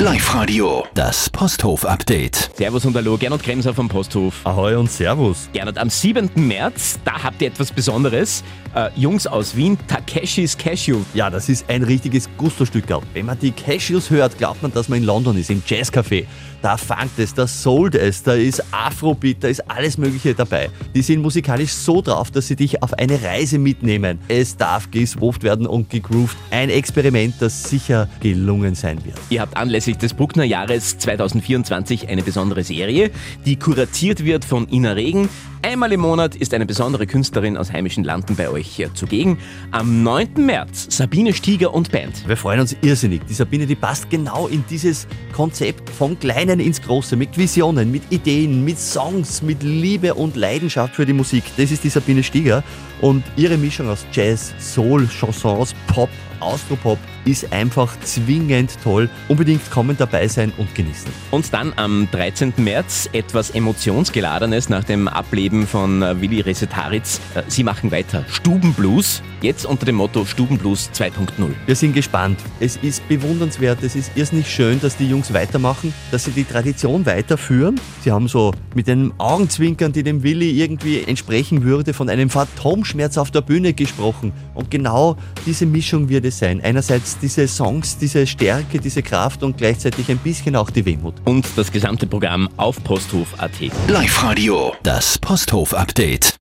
Live-Radio, das Posthof-Update. Servus und Hallo, Gernot Kremser vom Posthof. Ahoi und Servus. Gernot, am 7. März, da habt ihr etwas Besonderes. Äh, Jungs aus Wien, Takeshis Cashew. Ja, das ist ein richtiges Gusto-Stück. Wenn man die Cashews hört, glaubt man, dass man in London ist, im Jazzcafé. Da funkt es, da soult es, da ist Afrobeat, da ist alles Mögliche dabei. Die sind musikalisch so drauf, dass sie dich auf eine Reise mitnehmen. Es darf geswooft werden und gegroovt. Ein Experiment, das sicher gelungen sein wird. Ihr habt anlässlich des Bruckner Jahres 2024 eine besondere Serie, die kuratiert wird von Ina Regen. Einmal im Monat ist eine besondere Künstlerin aus heimischen Landen bei euch äh, zugegen. Am 9. März Sabine Stieger und Band. Wir freuen uns irrsinnig. Die Sabine, die passt genau in dieses Konzept vom Kleinen ins Große, mit Visionen, mit Ideen, mit Songs, mit Liebe und Leidenschaft für die Musik. Das ist die Sabine Stieger und ihre Mischung aus Jazz, Soul, Chansons, Pop, Austropop ist einfach zwingend toll. Unbedingt kommen dabei sein und genießen. Und dann am 13. März etwas Emotionsgeladenes nach dem Ableben von äh, Willi Resetaritz. Äh, Sie machen weiter. Stubenblues. Jetzt unter dem Motto Stubenblues 2.0. Wir sind gespannt. Es ist bewundernswert, es ist irrsinnig schön, dass die Jungs weitermachen, dass sie die Tradition weiterführen. Sie haben so mit einem Augenzwinkern, die dem Willi irgendwie entsprechen würde, von einem Phantomschmerz auf der Bühne gesprochen. Und genau diese Mischung wird es sein. Einerseits diese Songs, diese Stärke, diese Kraft und gleichzeitig ein bisschen auch die Wehmut. Und das gesamte Programm auf Posthof.at. Live-Radio, das Posthof-Update.